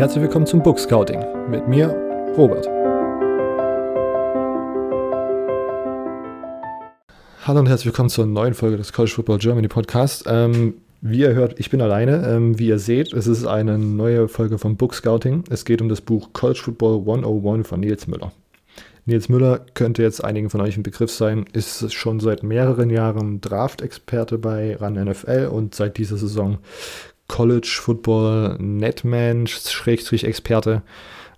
Herzlich willkommen zum Book Scouting mit mir, Robert. Hallo und herzlich willkommen zur neuen Folge des College Football Germany Podcast. Ähm, wie ihr hört, ich bin alleine. Ähm, wie ihr seht, es ist eine neue Folge vom Book Scouting. Es geht um das Buch College Football 101 von Nils Müller. Nils Müller könnte jetzt einigen von euch ein Begriff sein, ist schon seit mehreren Jahren Draft-Experte bei RAN NFL und seit dieser Saison College Football Netman, Schrägstrich Experte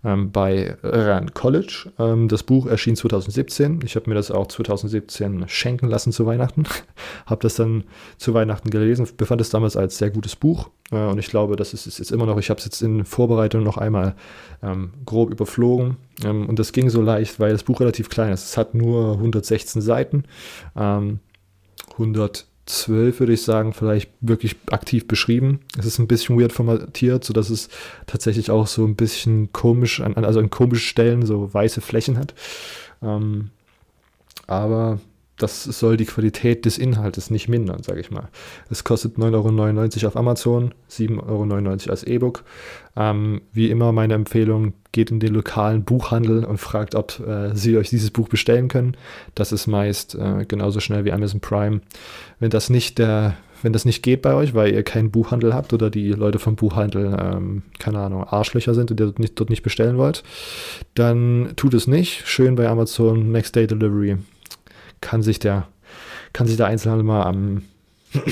ähm, bei RAN College. Ähm, das Buch erschien 2017. Ich habe mir das auch 2017 schenken lassen zu Weihnachten. habe das dann zu Weihnachten gelesen, befand es damals als sehr gutes Buch. Äh, und ich glaube, das ist, ist jetzt immer noch, ich habe es jetzt in Vorbereitung noch einmal ähm, grob überflogen. Ähm, und das ging so leicht, weil das Buch relativ klein ist. Es hat nur 116 Seiten. 100 ähm, 12, würde ich sagen, vielleicht wirklich aktiv beschrieben. Es ist ein bisschen weird formatiert, sodass es tatsächlich auch so ein bisschen komisch, also an komischen Stellen so weiße Flächen hat. Ähm, aber das soll die Qualität des Inhaltes nicht mindern, sage ich mal. Es kostet 9,99 Euro auf Amazon, 7,99 Euro als E-Book. Ähm, wie immer meine Empfehlung, geht in den lokalen Buchhandel und fragt, ob äh, sie euch dieses Buch bestellen können. Das ist meist äh, genauso schnell wie Amazon Prime. Wenn das nicht der wenn das nicht geht bei euch, weil ihr keinen Buchhandel habt oder die Leute vom Buchhandel, ähm, keine Ahnung, Arschlöcher sind und ihr dort nicht, dort nicht bestellen wollt, dann tut es nicht. Schön bei Amazon Next Day Delivery kann sich der, kann sich der Einzelhandel mal am.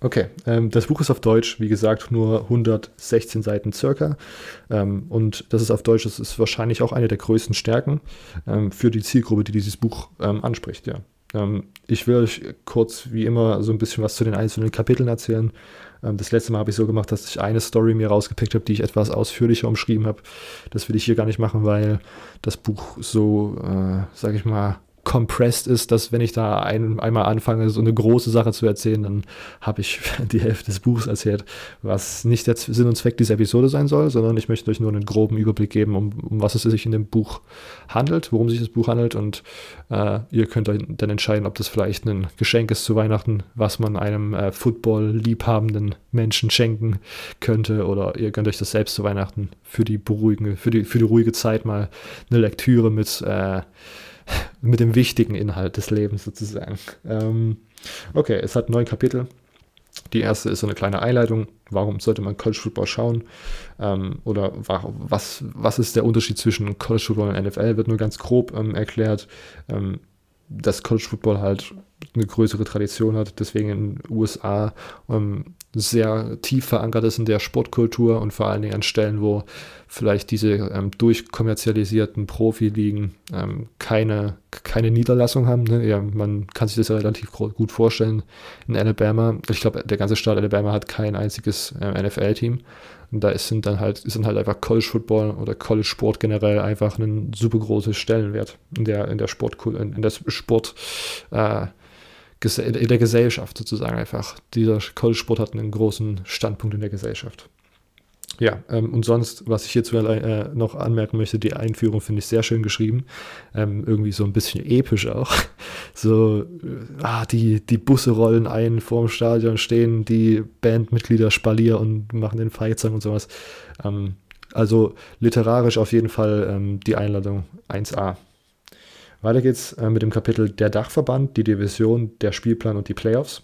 Okay, ähm, das Buch ist auf Deutsch, wie gesagt, nur 116 Seiten circa. Ähm, und das ist auf Deutsch, das ist wahrscheinlich auch eine der größten Stärken ähm, für die Zielgruppe, die dieses Buch ähm, anspricht, ja. Ähm, ich will euch kurz, wie immer, so ein bisschen was zu den einzelnen Kapiteln erzählen. Ähm, das letzte Mal habe ich so gemacht, dass ich eine Story mir rausgepickt habe, die ich etwas ausführlicher umschrieben habe. Das will ich hier gar nicht machen, weil das Buch so, äh, sage ich mal, compressed ist, dass wenn ich da ein, einmal anfange, so eine große Sache zu erzählen, dann habe ich die Hälfte des Buchs erzählt, was nicht der Sinn und Zweck dieser Episode sein soll, sondern ich möchte euch nur einen groben Überblick geben, um, um was es sich in dem Buch handelt, worum sich das Buch handelt. Und äh, ihr könnt dann entscheiden, ob das vielleicht ein Geschenk ist zu Weihnachten, was man einem äh, Football-liebhabenden Menschen schenken könnte. Oder ihr könnt euch das selbst zu Weihnachten für die beruhigende, für die, für die ruhige Zeit mal eine Lektüre mit äh, mit dem wichtigen Inhalt des Lebens sozusagen. Ähm, okay, es hat neun Kapitel. Die erste ist so eine kleine Einleitung. Warum sollte man College Football schauen? Ähm, oder was, was ist der Unterschied zwischen College Football und NFL? Wird nur ganz grob ähm, erklärt. Ähm, dass College Football halt eine größere Tradition hat, deswegen in den USA ähm, sehr tief verankert ist in der Sportkultur und vor allen Dingen an Stellen, wo vielleicht diese ähm, durchkommerzialisierten Profiligen ähm, keine, keine Niederlassung haben. Ne? Ja, man kann sich das ja relativ gut vorstellen. In Alabama, ich glaube, der ganze Staat Alabama hat kein einziges äh, NFL-Team. Und da ist, sind dann halt, sind halt einfach College Football oder College Sport generell einfach ein super großes Stellenwert in der, in der Sport, in der Sport, äh, in der Gesellschaft sozusagen einfach. Dieser College Sport hat einen großen Standpunkt in der Gesellschaft. Ja, ähm, und sonst, was ich hierzu äh, noch anmerken möchte, die Einführung finde ich sehr schön geschrieben. Ähm, irgendwie so ein bisschen episch auch. So, äh, ah, die, die Busse rollen ein, vorm Stadion stehen die Bandmitglieder Spalier und machen den Feiertag und sowas. Ähm, also literarisch auf jeden Fall ähm, die Einladung 1a. Weiter geht's äh, mit dem Kapitel Der Dachverband, die Division, der Spielplan und die Playoffs.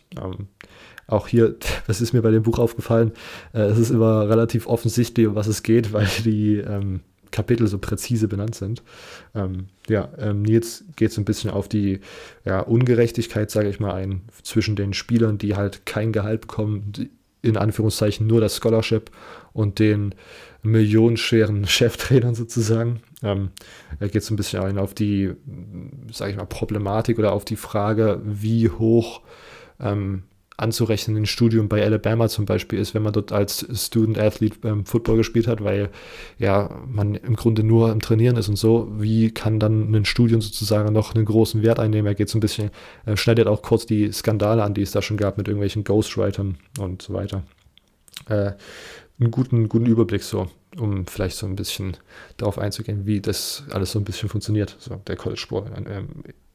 Auch hier, das ist mir bei dem Buch aufgefallen, äh, es ist immer relativ offensichtlich, um was es geht, weil die ähm, Kapitel so präzise benannt sind. Ähm, ja, ähm, Nils geht so ein bisschen auf die ja, Ungerechtigkeit, sage ich mal, ein, zwischen den Spielern, die halt kein Gehalt bekommen, in Anführungszeichen nur das Scholarship und den millionenschweren Cheftrainern sozusagen. Ähm, er geht so ein bisschen ein auf die, sage ich mal, Problematik oder auf die Frage, wie hoch ähm, anzurechnen ein Studium bei Alabama zum Beispiel ist, wenn man dort als Student Athlete beim Football gespielt hat, weil ja man im Grunde nur am Trainieren ist und so, wie kann dann ein Studium sozusagen noch einen großen Wert einnehmen? Er geht so ein bisschen, er schneidet auch kurz die Skandale an, die es da schon gab mit irgendwelchen Ghostwritern und so weiter. Äh, einen guten, guten Überblick so, um vielleicht so ein bisschen darauf einzugehen, wie das alles so ein bisschen funktioniert, so der College-Sport äh,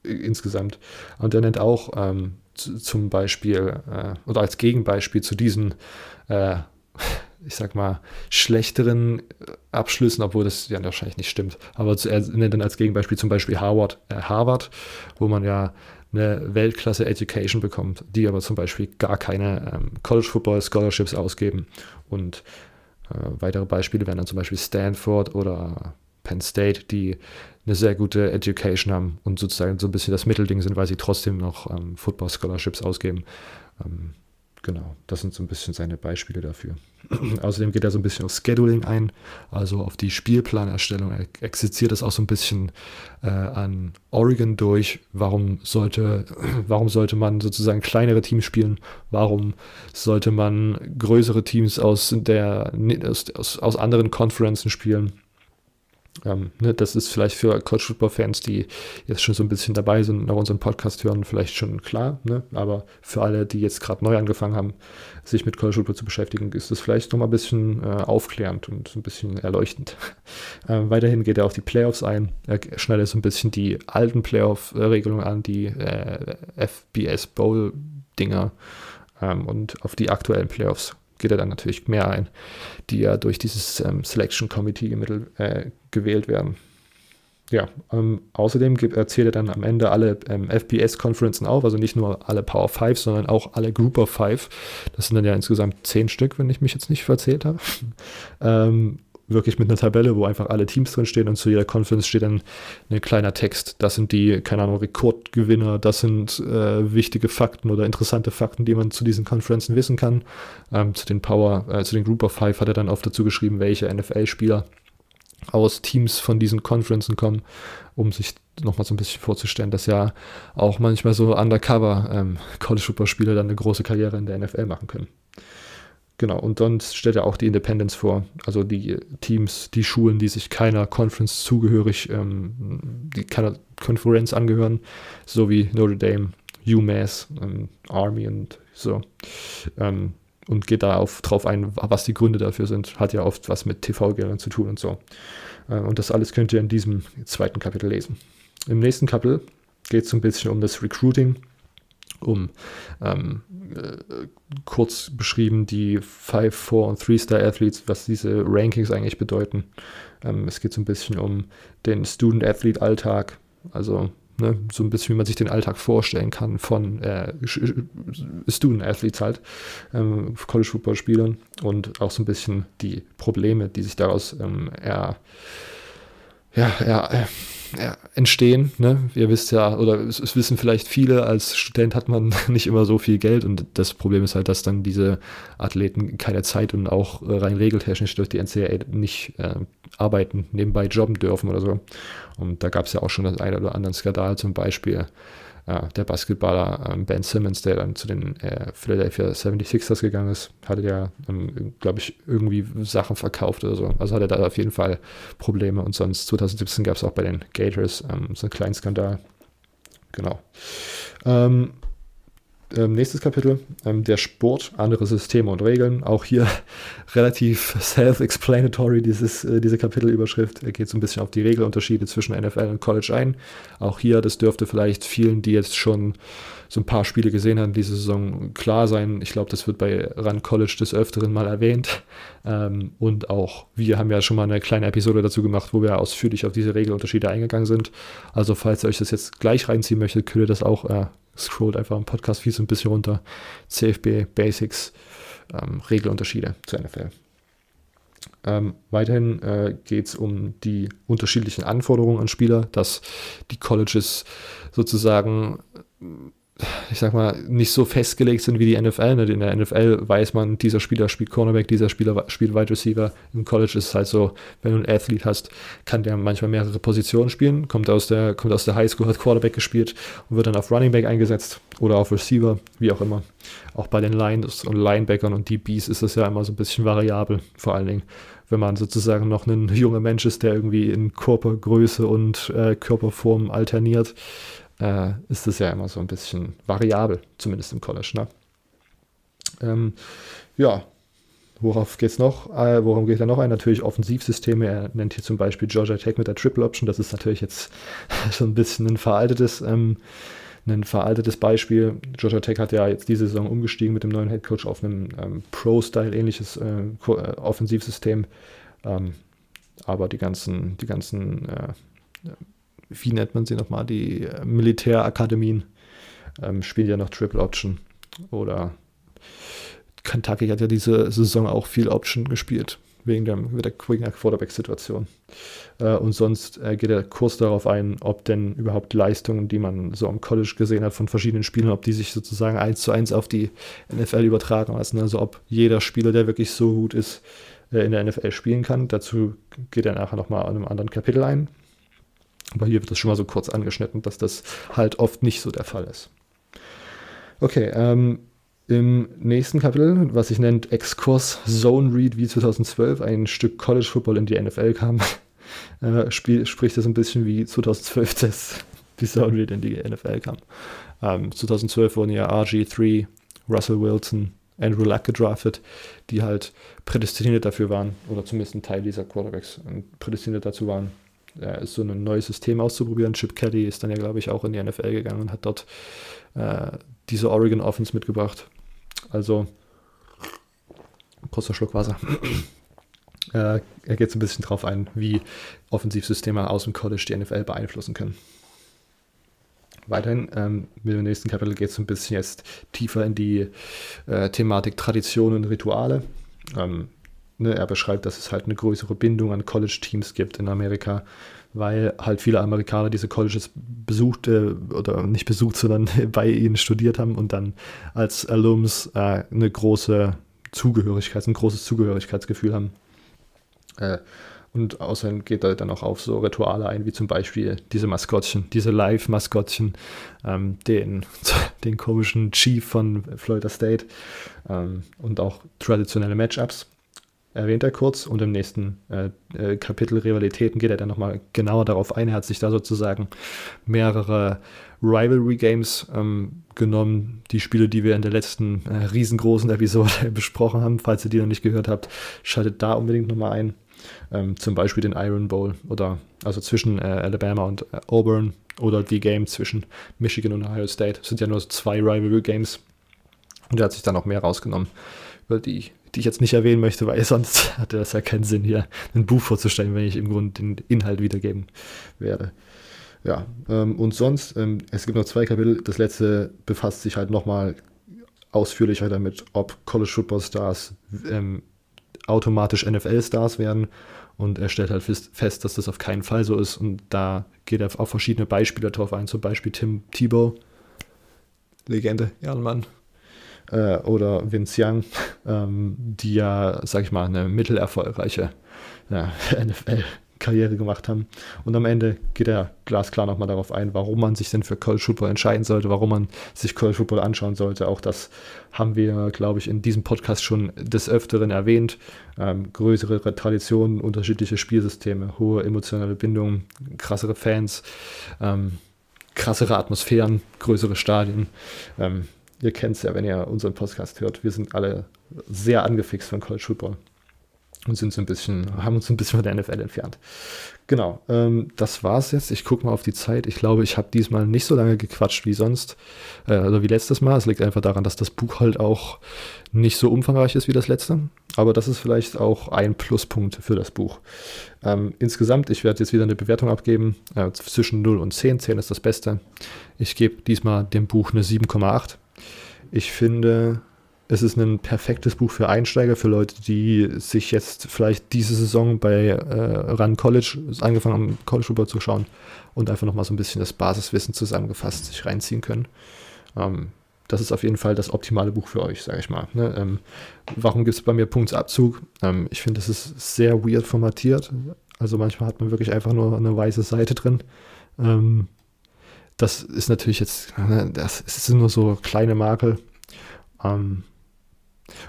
insgesamt. Und er nennt auch ähm, zum Beispiel äh, oder als Gegenbeispiel zu diesen äh, ich sag mal, schlechteren Abschlüssen, obwohl das ja wahrscheinlich nicht stimmt. Aber er nennt dann als Gegenbeispiel zum Beispiel Harvard, äh, Harvard, wo man ja eine Weltklasse Education bekommt, die aber zum Beispiel gar keine ähm, College Football Scholarships ausgeben. Und äh, weitere Beispiele wären dann zum Beispiel Stanford oder Penn State, die eine sehr gute Education haben und sozusagen so ein bisschen das Mittelding sind, weil sie trotzdem noch ähm, Football Scholarships ausgeben. Ähm, genau, das sind so ein bisschen seine Beispiele dafür. Außerdem geht er so ein bisschen auf Scheduling ein, also auf die Spielplanerstellung. Er exerziert das auch so ein bisschen äh, an Oregon durch. Warum sollte, warum sollte man sozusagen kleinere Teams spielen? Warum sollte man größere Teams aus, der, aus, aus anderen Conferences spielen? Ähm, ne, das ist vielleicht für College Football Fans, die jetzt schon so ein bisschen dabei sind und auch unseren Podcast hören, vielleicht schon klar. Ne? Aber für alle, die jetzt gerade neu angefangen haben, sich mit College Football zu beschäftigen, ist das vielleicht noch mal ein bisschen äh, aufklärend und ein bisschen erleuchtend. Ähm, weiterhin geht er auf die Playoffs ein. Er schneidet so ein bisschen die alten Playoff-Regelungen an, die äh, FBS Bowl-Dinger ähm, und auf die aktuellen Playoffs geht er dann natürlich mehr ein, die ja durch dieses ähm, Selection Committee äh, gewählt werden. Ja, ähm, außerdem gibt, erzählt er dann am Ende alle ähm, FPS-Konferenzen auf, also nicht nur alle Power 5, sondern auch alle Group of 5. Das sind dann ja insgesamt zehn Stück, wenn ich mich jetzt nicht verzählt habe. ähm, wirklich mit einer Tabelle, wo einfach alle Teams drin stehen und zu jeder Conference steht dann ein kleiner Text. Das sind die, keine Ahnung, Rekordgewinner, das sind äh, wichtige Fakten oder interessante Fakten, die man zu diesen Conferences wissen kann. Ähm, zu den Power, äh, zu den Group of Five hat er dann oft dazu geschrieben, welche NFL-Spieler aus Teams von diesen Conferences kommen, um sich nochmal so ein bisschen vorzustellen, dass ja auch manchmal so undercover ähm, College-Football-Spieler dann eine große Karriere in der NFL machen können. Genau, und dann stellt er auch die Independence vor, also die Teams, die Schulen, die sich keiner Conference zugehörig, ähm, die keiner Konferenz angehören, so wie Notre Dame, UMass, ähm, Army und so. Ähm, und geht da auf, drauf ein, was die Gründe dafür sind. Hat ja oft was mit TV-Geldern zu tun und so. Äh, und das alles könnt ihr in diesem zweiten Kapitel lesen. Im nächsten Kapitel geht es ein bisschen um das Recruiting um. Ähm, äh, kurz beschrieben die 5, 4 und 3-Star Athletes, was diese Rankings eigentlich bedeuten. Ähm, es geht so ein bisschen um den Student-Athlete-Alltag, also ne, so ein bisschen, wie man sich den Alltag vorstellen kann von äh, Student-Athletes halt, ähm, College-Football-Spielern und auch so ein bisschen die Probleme, die sich daraus ähm, er, ja, er, äh, ja, entstehen. Ne? Ihr wisst ja, oder es, es, wissen vielleicht viele, als Student hat man nicht immer so viel Geld und das Problem ist halt, dass dann diese Athleten keine Zeit und auch rein regeltechnisch durch die NCAA nicht äh, arbeiten, nebenbei jobben dürfen oder so. Und da gab es ja auch schon das eine oder andere Skandal, zum Beispiel ja, der Basketballer ähm, Ben Simmons, der dann zu den äh, Philadelphia 76ers gegangen ist, hatte ja, ähm, glaube ich, irgendwie Sachen verkauft oder so. Also hatte da auf jeden Fall Probleme. Und sonst 2017 gab es auch bei den Gators ähm, so einen kleinen Skandal. Genau. Ähm, ähm, nächstes Kapitel, ähm, der Sport, andere Systeme und Regeln. Auch hier relativ self-explanatory, äh, diese Kapitelüberschrift. Er geht so ein bisschen auf die Regelunterschiede zwischen NFL und College ein. Auch hier, das dürfte vielleicht vielen, die jetzt schon so ein paar Spiele gesehen haben, diese Saison klar sein. Ich glaube, das wird bei Run College des Öfteren mal erwähnt. Ähm, und auch wir haben ja schon mal eine kleine Episode dazu gemacht, wo wir ausführlich auf diese Regelunterschiede eingegangen sind. Also falls ihr euch das jetzt gleich reinziehen möchtet, könnt ihr das auch äh, scrollt einfach im Podcast-Feed so ein bisschen runter. CFB Basics, ähm, Regelunterschiede zur NFL. Ähm, weiterhin äh, geht es um die unterschiedlichen Anforderungen an Spieler, dass die Colleges sozusagen ich sag mal, nicht so festgelegt sind wie die NFL. In der NFL weiß man, dieser Spieler spielt Cornerback, dieser Spieler spielt Wide Receiver. Im College ist es halt so, wenn du einen Athlet hast, kann der manchmal mehrere Positionen spielen, kommt aus der, kommt aus der Highschool, hat Quarterback gespielt und wird dann auf Running Back eingesetzt oder auf Receiver, wie auch immer. Auch bei den Lines und Linebackern und DBs ist das ja immer so ein bisschen variabel, vor allen Dingen wenn man sozusagen noch ein junger Mensch ist, der irgendwie in Körpergröße und äh, Körperform alterniert äh, ist das ja immer so ein bisschen variabel, zumindest im College. Ne? Ähm, ja, worauf geht es noch? Äh, worum geht er noch ein? Natürlich Offensivsysteme. Er nennt hier zum Beispiel Georgia Tech mit der Triple Option. Das ist natürlich jetzt so ein bisschen ein veraltetes ähm, ein veraltetes Beispiel. Georgia Tech hat ja jetzt diese Saison umgestiegen mit dem neuen Headcoach auf einem ähm, Pro-Style ähnliches äh, äh, Offensivsystem. Ähm, aber die ganzen, die ganzen, äh, wie nennt man sie nochmal, die äh, Militärakademien ähm, spielen ja noch Triple Option. Oder Kentucky hat ja diese Saison auch viel Option gespielt wegen der, der, Quarterback-Situation. Äh, und sonst äh, geht der Kurs darauf ein, ob denn überhaupt Leistungen, die man so am College gesehen hat von verschiedenen Spielern, ob die sich sozusagen eins zu eins auf die NFL übertragen lassen. Also ob jeder Spieler, der wirklich so gut ist, äh, in der NFL spielen kann. Dazu geht er nachher nochmal an einem anderen Kapitel ein. Aber hier wird das schon mal so kurz angeschnitten, dass das halt oft nicht so der Fall ist. Okay, ähm, im nächsten Kapitel, was sich nennt Exkurs Zone Read wie 2012, ein Stück College Football in die NFL kam, äh, spiel, spricht das ein bisschen wie 2012 das, die Zone Read in die NFL kam. Ähm, 2012 wurden ja RG3, Russell Wilson, Andrew Luck gedraftet, die halt prädestiniert dafür waren, oder zumindest ein Teil dieser Quarterbacks äh, prädestiniert dazu waren, äh, so ein neues System auszuprobieren. Chip Kelly ist dann ja, glaube ich, auch in die NFL gegangen und hat dort äh, diese Oregon Offense mitgebracht. Also, kurzer Schluck Wasser. äh, er geht so ein bisschen drauf ein, wie Offensivsysteme aus dem College die NFL beeinflussen können. Weiterhin ähm, mit dem nächsten Kapitel geht es ein bisschen jetzt tiefer in die äh, Thematik Tradition und Rituale. Ähm, ne, er beschreibt, dass es halt eine größere Bindung an College-Teams gibt in Amerika, weil halt viele Amerikaner diese Colleges besuchte oder nicht besucht, sondern bei ihnen studiert haben und dann als Alums äh, eine große Zugehörigkeit, ein großes Zugehörigkeitsgefühl haben. Äh, und außerdem geht er dann auch auf so Rituale ein, wie zum Beispiel diese Maskottchen, diese Live-Maskottchen, ähm, den, den komischen Chief von Florida State ähm, und auch traditionelle Matchups erwähnt er kurz und im nächsten äh, äh, Kapitel Rivalitäten geht er dann nochmal genauer darauf ein. Er hat sich da sozusagen mehrere Rivalry Games ähm, genommen, die Spiele, die wir in der letzten äh, riesengroßen Episode besprochen haben. Falls ihr die noch nicht gehört habt, schaltet da unbedingt nochmal ein. Ähm, zum Beispiel den Iron Bowl oder also zwischen äh, Alabama und äh, Auburn oder die Game zwischen Michigan und Ohio State. Das sind ja nur so zwei Rivalry Games. Und er hat sich dann noch mehr rausgenommen, über die die ich jetzt nicht erwähnen möchte, weil sonst hatte das ja keinen Sinn, hier ein Buch vorzustellen, wenn ich im Grunde den Inhalt wiedergeben werde. Ja, ähm, und sonst, ähm, es gibt noch zwei Kapitel. Das letzte befasst sich halt nochmal ausführlicher damit, ob College Football Stars ähm, automatisch NFL-Stars werden. Und er stellt halt fest, dass das auf keinen Fall so ist. Und da geht er auf verschiedene Beispiele drauf ein, zum Beispiel Tim Tebow, Legende, Ehrenmann, äh, oder Vince Young, ähm, die ja, sag ich mal, eine mittelerfolgreiche ja, NFL-Karriere gemacht haben. Und am Ende geht er glasklar nochmal darauf ein, warum man sich denn für College Football entscheiden sollte, warum man sich College Football anschauen sollte. Auch das haben wir, glaube ich, in diesem Podcast schon des Öfteren erwähnt. Ähm, größere Traditionen, unterschiedliche Spielsysteme, hohe emotionale Bindungen, krassere Fans. Ähm, krassere Atmosphären, größere Stadien. Ähm, ihr kennt es ja, wenn ihr unseren Podcast hört. Wir sind alle sehr angefixt von College Football und sind so ein bisschen, haben uns ein bisschen von der NFL entfernt. Genau, ähm, das war's jetzt. Ich gucke mal auf die Zeit. Ich glaube, ich habe diesmal nicht so lange gequatscht wie sonst, äh, also wie letztes Mal. Es liegt einfach daran, dass das Buch halt auch nicht so umfangreich ist wie das letzte. Aber das ist vielleicht auch ein Pluspunkt für das Buch. Ähm, insgesamt, ich werde jetzt wieder eine Bewertung abgeben, äh, zwischen 0 und 10. 10 ist das Beste. Ich gebe diesmal dem Buch eine 7,8. Ich finde, es ist ein perfektes Buch für Einsteiger, für Leute, die sich jetzt vielleicht diese Saison bei äh, Run College angefangen haben, College Football zu schauen und einfach nochmal so ein bisschen das Basiswissen zusammengefasst sich reinziehen können. Ähm, das ist auf jeden Fall das optimale Buch für euch, sage ich mal. Ne? Ähm, warum gibt es bei mir Punktsabzug? Ähm, ich finde, es ist sehr weird formatiert. Also manchmal hat man wirklich einfach nur eine weiße Seite drin. Ähm, das ist natürlich jetzt, ne, das sind nur so kleine Makel. Ähm,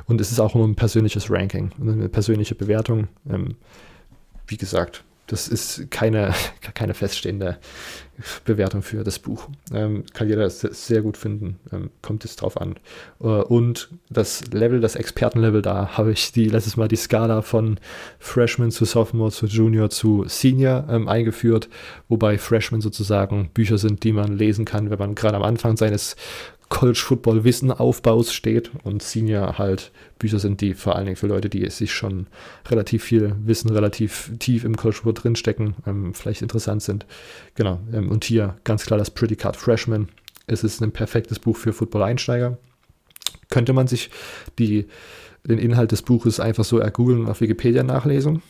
und es ist auch nur ein persönliches Ranking, eine persönliche Bewertung. Ähm, wie gesagt, das ist keine, keine feststehende Bewertung für das Buch. Ähm, kann jeder sehr gut finden, ähm, kommt es drauf an. Äh, und das Level, das Expertenlevel, da habe ich die letztes Mal die Skala von Freshman zu Sophomore zu Junior zu Senior ähm, eingeführt, wobei Freshman sozusagen Bücher sind, die man lesen kann, wenn man gerade am Anfang seines College Football Wissen Aufbaus steht und Senior halt Bücher sind, die vor allen Dingen für Leute, die sich schon relativ viel Wissen, relativ tief im College Football drinstecken, ähm, vielleicht interessant sind. Genau. Ähm, und hier ganz klar das Predicate Freshman. Es ist ein perfektes Buch für Football-Einsteiger. Könnte man sich die, den Inhalt des Buches einfach so ergoogeln und auf Wikipedia nachlesen?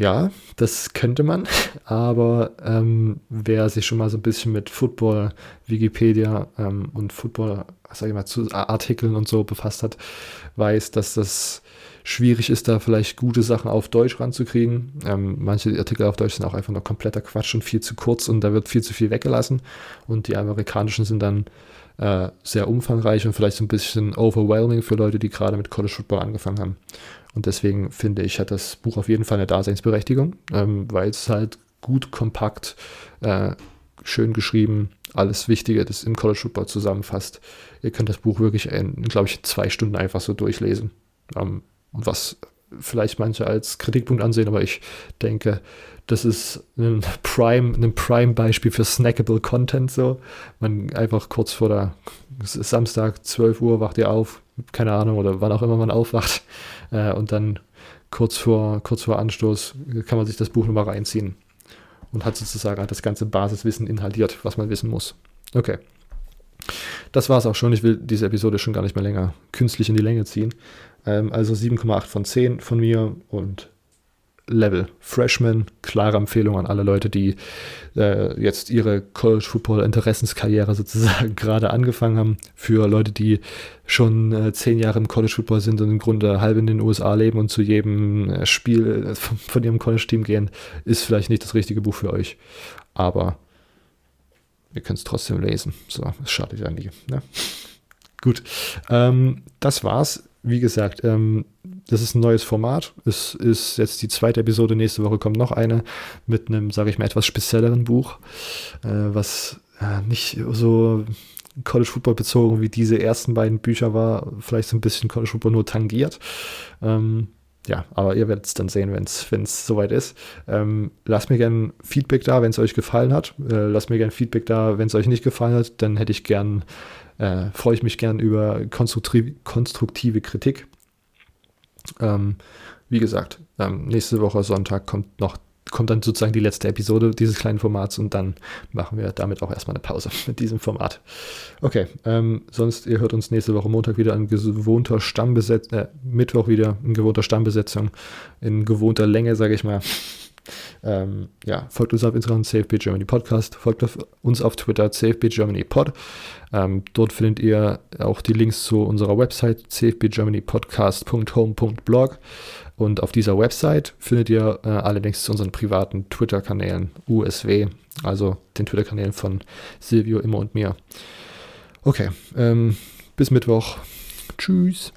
Ja, das könnte man, aber ähm, wer sich schon mal so ein bisschen mit Football, Wikipedia ähm, und Football, sag ich mal, zu Artikeln und so befasst hat, weiß, dass das schwierig ist, da vielleicht gute Sachen auf Deutsch ranzukriegen. Ähm, manche Artikel auf Deutsch sind auch einfach nur kompletter Quatsch und viel zu kurz und da wird viel zu viel weggelassen. Und die amerikanischen sind dann äh, sehr umfangreich und vielleicht so ein bisschen overwhelming für Leute, die gerade mit College Football angefangen haben. Und deswegen finde ich, hat das Buch auf jeden Fall eine Daseinsberechtigung, ähm, weil es halt gut, kompakt, äh, schön geschrieben, alles Wichtige, das im College Football zusammenfasst. Ihr könnt das Buch wirklich in, glaube ich, zwei Stunden einfach so durchlesen. Ähm, was vielleicht manche als Kritikpunkt ansehen, aber ich denke, das ist ein Prime, ein Prime-Beispiel für snackable Content so. Man einfach kurz vor der Samstag 12 Uhr wacht ihr auf, keine Ahnung, oder wann auch immer man aufwacht, äh, und dann kurz vor, kurz vor Anstoß kann man sich das Buch nochmal reinziehen und hat sozusagen das ganze Basiswissen inhaliert, was man wissen muss. Okay. Das war es auch schon. Ich will diese Episode schon gar nicht mehr länger künstlich in die Länge ziehen. Ähm, also 7,8 von 10 von mir und Level Freshman. Klare Empfehlung an alle Leute, die äh, jetzt ihre College Football Interessenskarriere sozusagen gerade angefangen haben. Für Leute, die schon äh, zehn Jahre im College Football sind und im Grunde halb in den USA leben und zu jedem äh, Spiel äh, von, von ihrem College Team gehen, ist vielleicht nicht das richtige Buch für euch. Aber ihr könnt es trotzdem lesen. So, es schadet ja nie. Ne? Gut, ähm, das war's wie gesagt, ähm, das ist ein neues Format. Es ist jetzt die zweite Episode. Nächste Woche kommt noch eine mit einem, sage ich mal, etwas spezielleren Buch, äh, was äh, nicht so College Football bezogen wie diese ersten beiden Bücher war. Vielleicht so ein bisschen College Football nur tangiert. Ähm, ja, aber ihr werdet es dann sehen, wenn es soweit ist. Ähm, lasst mir gerne Feedback da, wenn es euch gefallen hat. Äh, lasst mir gerne Feedback da, wenn es euch nicht gefallen hat. Dann hätte ich gern äh, freue ich mich gern über konstruktive, konstruktive Kritik. Ähm, wie gesagt, ähm, nächste Woche Sonntag kommt noch kommt dann sozusagen die letzte Episode dieses kleinen Formats und dann machen wir damit auch erstmal eine Pause mit diesem Format. Okay, ähm, sonst ihr hört uns nächste Woche Montag wieder in gewohnter Stammbesetzung, äh, Mittwoch wieder in gewohnter Stammbesetzung, in gewohnter Länge, sage ich mal. Ähm, ja, folgt uns auf Instagram, CFB Germany Podcast, folgt auf uns auf Twitter, CFB Germany Pod. Ähm, dort findet ihr auch die Links zu unserer Website, cfbgermanypodcast.home.blog. Und auf dieser Website findet ihr äh, alle Links zu unseren privaten Twitter-Kanälen, USW, also den Twitter-Kanälen von Silvio, Immer und mir. Okay, ähm, bis Mittwoch. Tschüss.